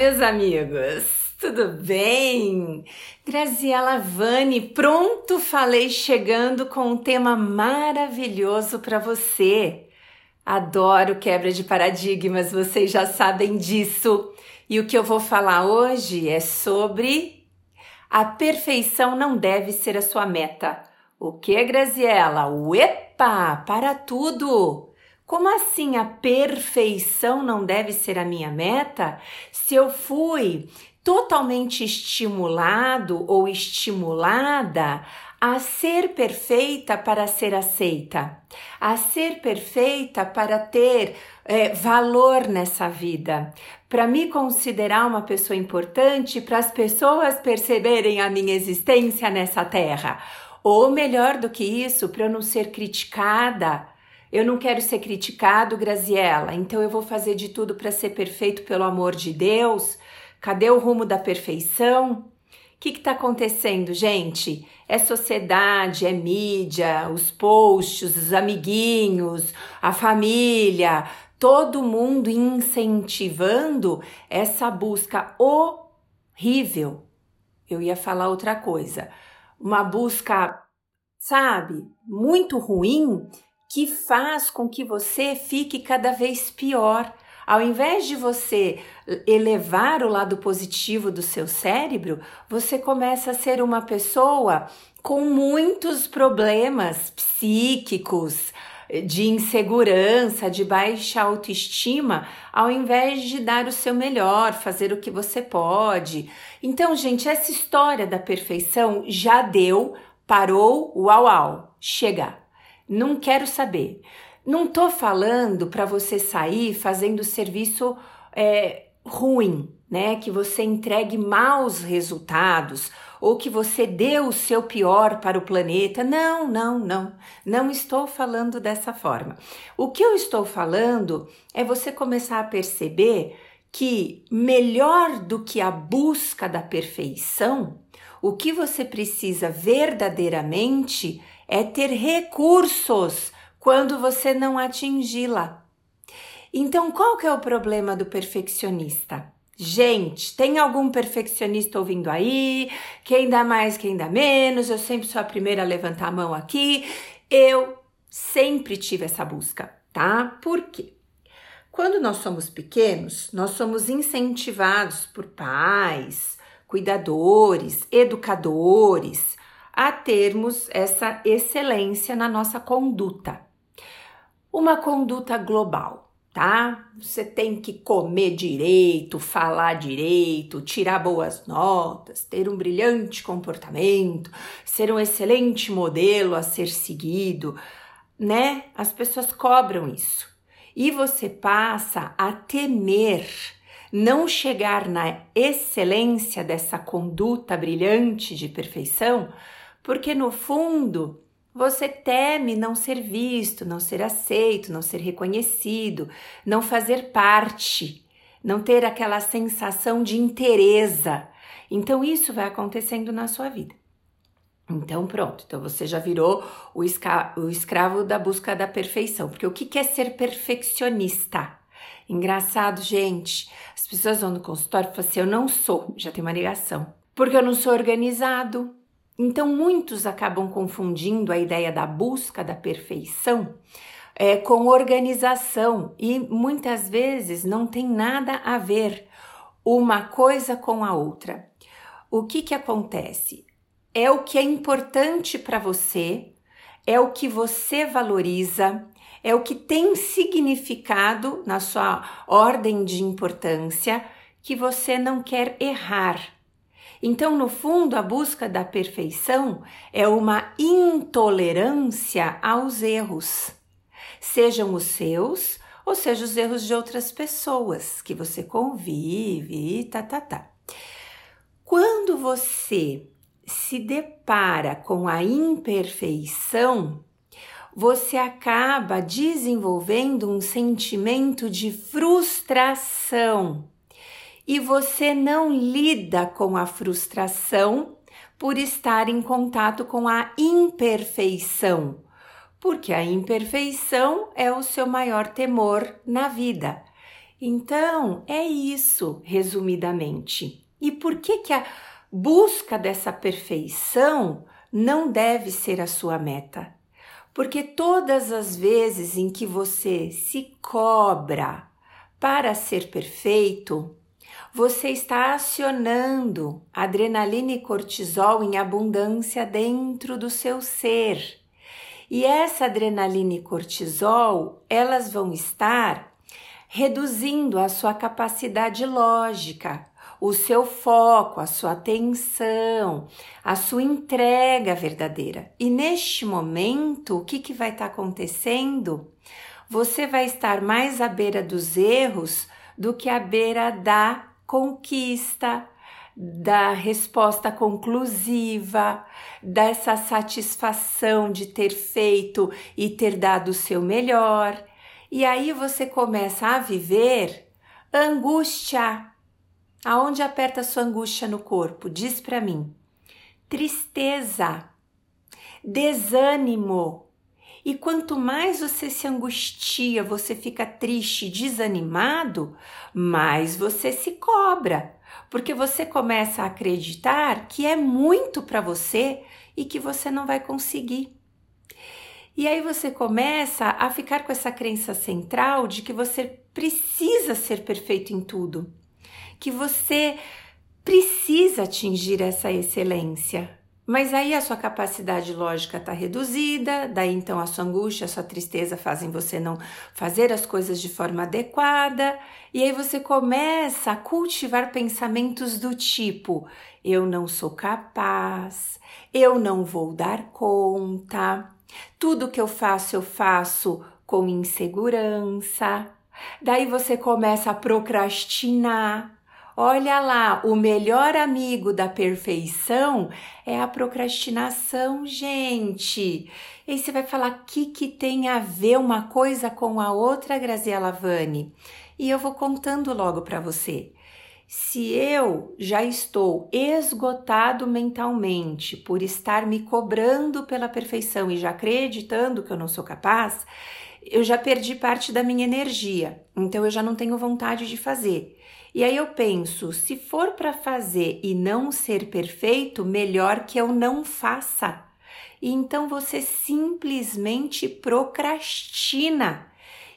meus amigos, tudo bem? Graziela Vani, pronto, falei chegando com um tema maravilhoso para você. Adoro quebra de paradigmas, vocês já sabem disso. E o que eu vou falar hoje é sobre a perfeição não deve ser a sua meta. O que, Graziela? Uepa, para tudo! Como assim a perfeição não deve ser a minha meta? Se eu fui totalmente estimulado ou estimulada a ser perfeita para ser aceita, a ser perfeita para ter é, valor nessa vida, para me considerar uma pessoa importante, para as pessoas perceberem a minha existência nessa terra. Ou melhor do que isso, para eu não ser criticada eu não quero ser criticado, Graziella, então eu vou fazer de tudo para ser perfeito pelo amor de Deus. Cadê o rumo da perfeição? O que está acontecendo, gente? É sociedade, é mídia, os posts, os amiguinhos, a família, todo mundo incentivando essa busca horrível. Eu ia falar outra coisa. Uma busca, sabe, muito ruim que faz com que você fique cada vez pior. Ao invés de você elevar o lado positivo do seu cérebro, você começa a ser uma pessoa com muitos problemas psíquicos, de insegurança, de baixa autoestima, ao invés de dar o seu melhor, fazer o que você pode. Então, gente, essa história da perfeição já deu, parou, uau, uau, chega. Não quero saber. Não tô falando para você sair fazendo serviço é, ruim, né? Que você entregue maus resultados ou que você dê o seu pior para o planeta. Não, não, não. Não estou falando dessa forma. O que eu estou falando é você começar a perceber que melhor do que a busca da perfeição, o que você precisa verdadeiramente é ter recursos quando você não atingi-la. Então, qual que é o problema do perfeccionista? Gente, tem algum perfeccionista ouvindo aí? Quem dá mais, quem dá menos? Eu sempre sou a primeira a levantar a mão aqui. Eu sempre tive essa busca, tá? Por quê? Quando nós somos pequenos, nós somos incentivados por pais, cuidadores, educadores, a termos essa excelência na nossa conduta. Uma conduta global, tá? Você tem que comer direito, falar direito, tirar boas notas, ter um brilhante comportamento, ser um excelente modelo a ser seguido, né? As pessoas cobram isso. E você passa a temer não chegar na excelência dessa conduta brilhante de perfeição porque no fundo você teme não ser visto, não ser aceito, não ser reconhecido, não fazer parte, não ter aquela sensação de interesa. Então isso vai acontecendo na sua vida. Então pronto, então você já virou o, o escravo da busca da perfeição, porque o que é ser perfeccionista? Engraçado, gente. As pessoas vão no consultório e falam assim: eu não sou, já tem uma ligação, porque eu não sou organizado, então, muitos acabam confundindo a ideia da busca da perfeição é, com organização e muitas vezes não tem nada a ver uma coisa com a outra. O que, que acontece? É o que é importante para você, é o que você valoriza, é o que tem significado na sua ordem de importância que você não quer errar então, no fundo, a busca da perfeição é uma intolerância aos erros, sejam os seus ou sejam os erros de outras pessoas que você convive tá, tá, tá. Quando você se depara com a imperfeição, você acaba desenvolvendo um sentimento de frustração e você não lida com a frustração por estar em contato com a imperfeição, porque a imperfeição é o seu maior temor na vida. Então, é isso, resumidamente. E por que que a busca dessa perfeição não deve ser a sua meta? Porque todas as vezes em que você se cobra para ser perfeito, você está acionando adrenalina e cortisol em abundância dentro do seu ser. E essa adrenalina e cortisol, elas vão estar reduzindo a sua capacidade lógica, o seu foco, a sua atenção, a sua entrega verdadeira. E neste momento, o que, que vai estar tá acontecendo? Você vai estar mais à beira dos erros do que à beira da conquista, da resposta conclusiva, dessa satisfação de ter feito e ter dado o seu melhor. E aí você começa a viver angústia, Aonde aperta sua angústia no corpo? Diz para mim. Tristeza, desânimo. E quanto mais você se angustia, você fica triste, desanimado, mais você se cobra, porque você começa a acreditar que é muito para você e que você não vai conseguir. E aí você começa a ficar com essa crença central de que você precisa ser perfeito em tudo que você precisa atingir essa excelência. Mas aí a sua capacidade lógica está reduzida, daí então a sua angústia, a sua tristeza fazem você não fazer as coisas de forma adequada, e aí você começa a cultivar pensamentos do tipo: eu não sou capaz, eu não vou dar conta, tudo que eu faço, eu faço com insegurança. Daí você começa a procrastinar, Olha lá, o melhor amigo da perfeição é a procrastinação, gente. E você vai falar o que, que tem a ver uma coisa com a outra, Graziela Vani? E eu vou contando logo para você. Se eu já estou esgotado mentalmente por estar me cobrando pela perfeição e já acreditando que eu não sou capaz, eu já perdi parte da minha energia, então eu já não tenho vontade de fazer. E aí eu penso, se for para fazer e não ser perfeito, melhor que eu não faça. E então você simplesmente procrastina.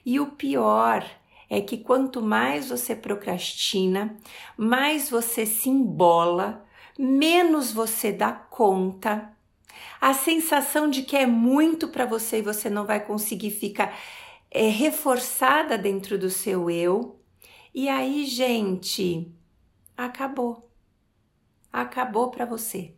E o pior é que quanto mais você procrastina, mais você se embola, menos você dá conta. A sensação de que é muito para você e você não vai conseguir fica é, reforçada dentro do seu eu e aí, gente, acabou. Acabou para você.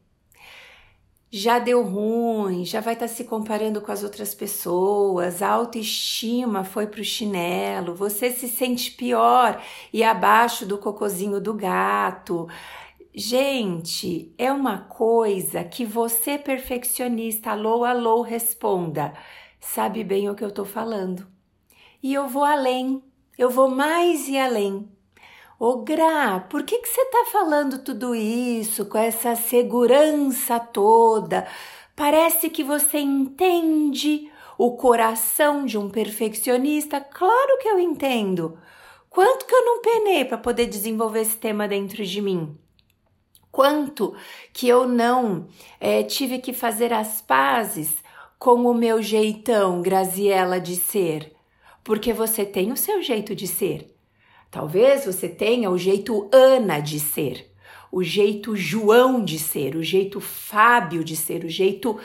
Já deu ruim, já vai estar tá se comparando com as outras pessoas, a autoestima foi pro chinelo, você se sente pior e abaixo do cocozinho do gato. Gente, é uma coisa que você, perfeccionista, alô, alô, responda. Sabe bem o que eu tô falando. E eu vou além. Eu vou mais e além. Ô Gra, por que, que você está falando tudo isso com essa segurança toda? Parece que você entende o coração de um perfeccionista. Claro que eu entendo. Quanto que eu não penei para poder desenvolver esse tema dentro de mim? Quanto que eu não é, tive que fazer as pazes com o meu jeitão, Graziela, de ser? Porque você tem o seu jeito de ser. Talvez você tenha o jeito Ana de ser, o jeito João de ser, o jeito Fábio de ser, o jeito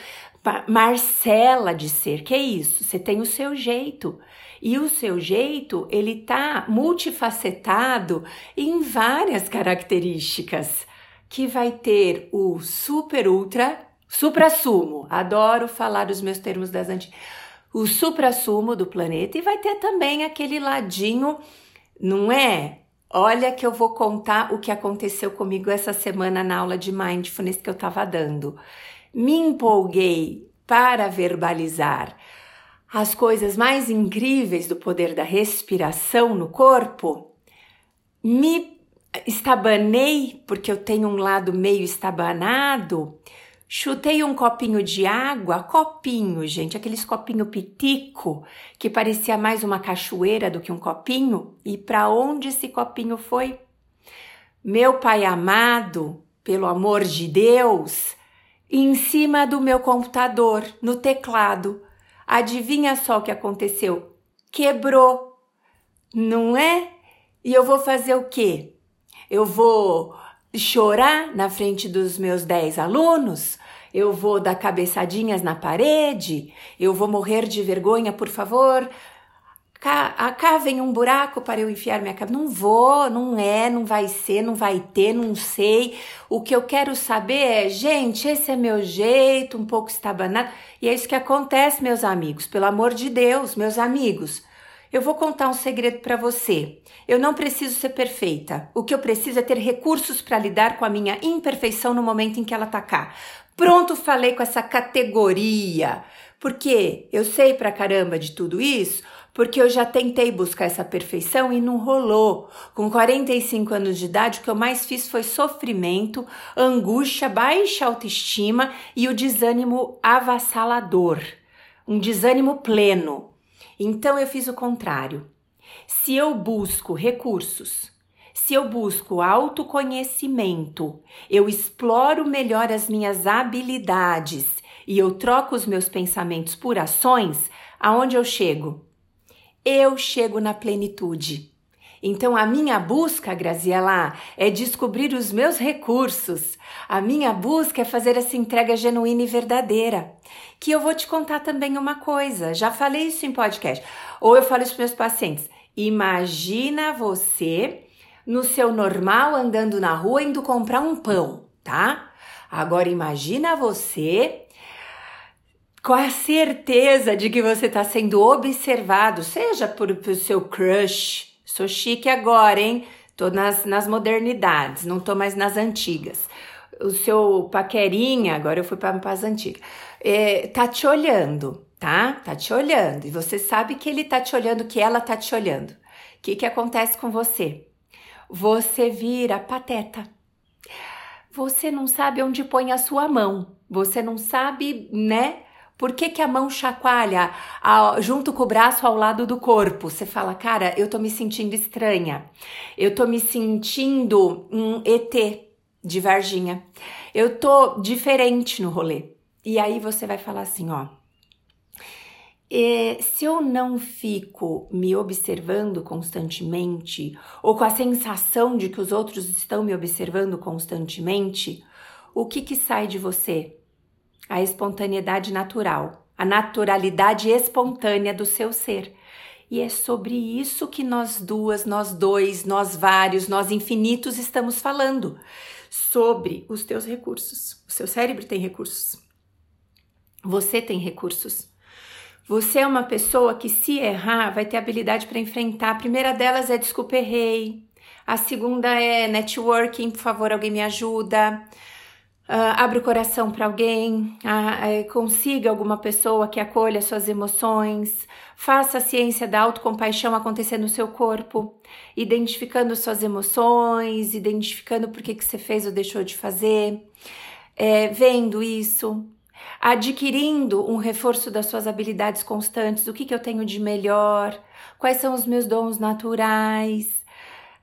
Marcela de ser. Que é isso? Você tem o seu jeito. E o seu jeito, ele tá multifacetado em várias características, que vai ter o super ultra, supra sumo. Adoro falar os meus termos das antigas o suprassumo do planeta e vai ter também aquele ladinho, não é? Olha que eu vou contar o que aconteceu comigo essa semana na aula de mindfulness que eu estava dando. Me empolguei para verbalizar as coisas mais incríveis do poder da respiração no corpo. Me estabanei, porque eu tenho um lado meio estabanado, Chutei um copinho de água, copinho, gente, aqueles copinho pitico, que parecia mais uma cachoeira do que um copinho. E para onde esse copinho foi? Meu pai amado, pelo amor de Deus, em cima do meu computador, no teclado. Adivinha só o que aconteceu? Quebrou, não é? E eu vou fazer o quê? Eu vou chorar na frente dos meus 10 alunos? Eu vou dar cabeçadinhas na parede? Eu vou morrer de vergonha, por favor? Cá, cá vem um buraco para eu enfiar minha cabeça. Não vou, não é, não vai ser, não vai ter, não sei. O que eu quero saber é, gente, esse é meu jeito, um pouco estabanado. E é isso que acontece, meus amigos. Pelo amor de Deus, meus amigos. Eu vou contar um segredo para você. Eu não preciso ser perfeita. O que eu preciso é ter recursos para lidar com a minha imperfeição no momento em que ela cá. Pronto, falei com essa categoria. Porque eu sei pra caramba de tudo isso, porque eu já tentei buscar essa perfeição e não rolou. Com 45 anos de idade, o que eu mais fiz foi sofrimento, angústia, baixa autoestima e o desânimo avassalador. Um desânimo pleno. Então eu fiz o contrário. Se eu busco recursos, se eu busco autoconhecimento, eu exploro melhor as minhas habilidades e eu troco os meus pensamentos por ações, aonde eu chego? Eu chego na plenitude. Então, a minha busca, Graziela, é descobrir os meus recursos. A minha busca é fazer essa entrega genuína e verdadeira. Que eu vou te contar também uma coisa. Já falei isso em podcast. Ou eu falo isso para meus pacientes. Imagina você no seu normal andando na rua indo comprar um pão, tá? Agora imagina você com a certeza de que você está sendo observado, seja por, por seu crush. Sou chique agora, hein? Tô nas, nas modernidades, não tô mais nas antigas. O seu paquerinha, agora eu fui para as antigas, é, tá te olhando, tá? Tá te olhando. E você sabe que ele tá te olhando, que ela tá te olhando. O que, que acontece com você? Você vira pateta. Você não sabe onde põe a sua mão. Você não sabe, né? Por que, que a mão chacoalha ao, junto com o braço ao lado do corpo? Você fala, cara, eu tô me sentindo estranha. Eu tô me sentindo um ET de Varginha. Eu tô diferente no rolê. E aí você vai falar assim, ó. E se eu não fico me observando constantemente, ou com a sensação de que os outros estão me observando constantemente, o que que sai de você? A espontaneidade natural, a naturalidade espontânea do seu ser. E é sobre isso que nós duas, nós dois, nós vários, nós infinitos estamos falando. Sobre os teus recursos. O seu cérebro tem recursos. Você tem recursos. Você é uma pessoa que, se errar, vai ter habilidade para enfrentar. A primeira delas é desculpa, errei. A segunda é networking, por favor, alguém me ajuda. Uh, abre o coração para alguém, uh, uh, consiga alguma pessoa que acolha suas emoções, faça a ciência da autocompaixão acontecer no seu corpo, identificando suas emoções, identificando por que, que você fez ou deixou de fazer, é, vendo isso, adquirindo um reforço das suas habilidades constantes, o que, que eu tenho de melhor, quais são os meus dons naturais,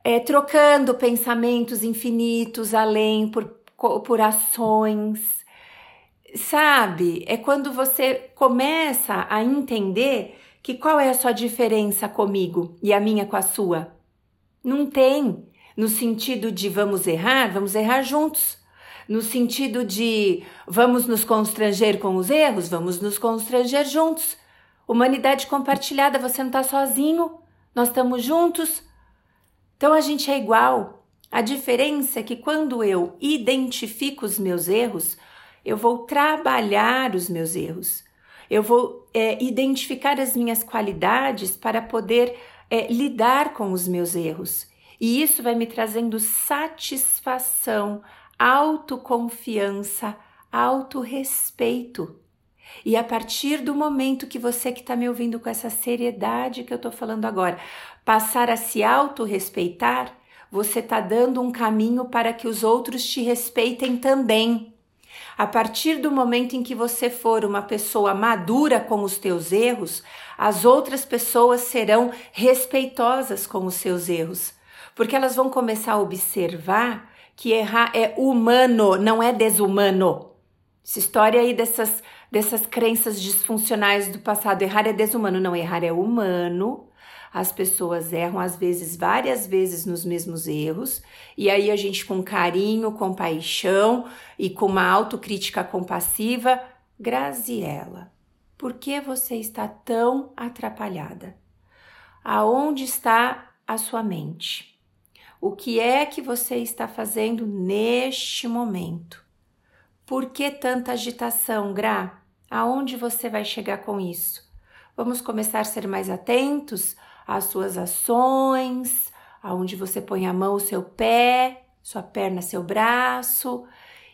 é, trocando pensamentos infinitos além por por ações, sabe? É quando você começa a entender que qual é a sua diferença comigo e a minha com a sua. Não tem. No sentido de vamos errar, vamos errar juntos. No sentido de vamos nos constranger com os erros, vamos nos constranger juntos. Humanidade compartilhada, você não está sozinho, nós estamos juntos. Então a gente é igual. A diferença é que quando eu identifico os meus erros, eu vou trabalhar os meus erros. Eu vou é, identificar as minhas qualidades para poder é, lidar com os meus erros. E isso vai me trazendo satisfação, autoconfiança, autorrespeito. E a partir do momento que você que está me ouvindo com essa seriedade que eu estou falando agora, passar a se autorrespeitar, você está dando um caminho para que os outros te respeitem também. A partir do momento em que você for uma pessoa madura com os teus erros, as outras pessoas serão respeitosas com os seus erros, porque elas vão começar a observar que errar é humano, não é desumano. Essa história aí dessas, dessas crenças disfuncionais do passado, errar é desumano, não, errar é humano. As pessoas erram às vezes várias vezes nos mesmos erros, e aí a gente com carinho, com paixão e com uma autocrítica compassiva, Graziela, por que você está tão atrapalhada? Aonde está a sua mente? O que é que você está fazendo neste momento? Por que tanta agitação, Gra? Aonde você vai chegar com isso? Vamos começar a ser mais atentos às suas ações, aonde você põe a mão, o seu pé, sua perna, seu braço.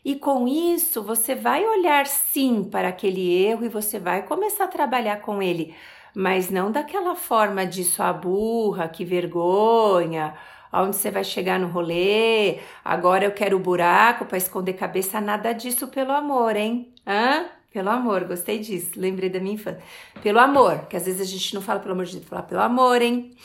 E com isso, você vai olhar sim para aquele erro e você vai começar a trabalhar com ele, mas não daquela forma de sua burra, que vergonha, aonde você vai chegar no rolê, agora eu quero o buraco para esconder cabeça, nada disso pelo amor, hein? Hã? Pelo amor, gostei disso, lembrei da minha infância. Pelo amor, que às vezes a gente não fala pelo amor de Deus, fala pelo amor, hein?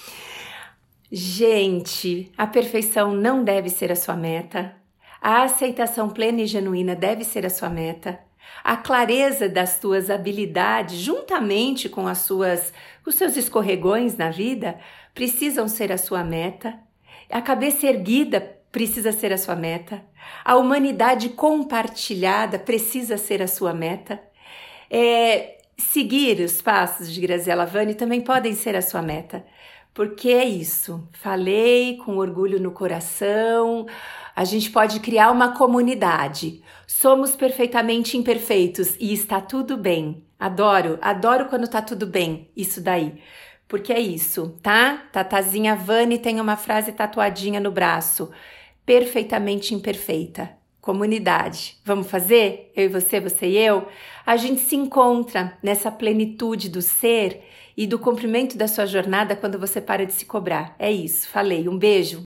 Gente, a perfeição não deve ser a sua meta. A aceitação plena e genuína deve ser a sua meta. A clareza das tuas habilidades, juntamente com as suas, os seus escorregões na vida, precisam ser a sua meta. A cabeça erguida precisa ser a sua meta. A humanidade compartilhada precisa ser a sua meta. É, seguir os passos de Graziella Vani também podem ser a sua meta. Porque é isso. Falei com orgulho no coração. A gente pode criar uma comunidade. Somos perfeitamente imperfeitos e está tudo bem. Adoro, adoro quando tá tudo bem. Isso daí porque é isso, tá? Tatazinha Vani tem uma frase tatuadinha no braço: perfeitamente imperfeita. Comunidade, vamos fazer? Eu e você, você e eu? A gente se encontra nessa plenitude do ser e do cumprimento da sua jornada quando você para de se cobrar. É isso, falei. Um beijo.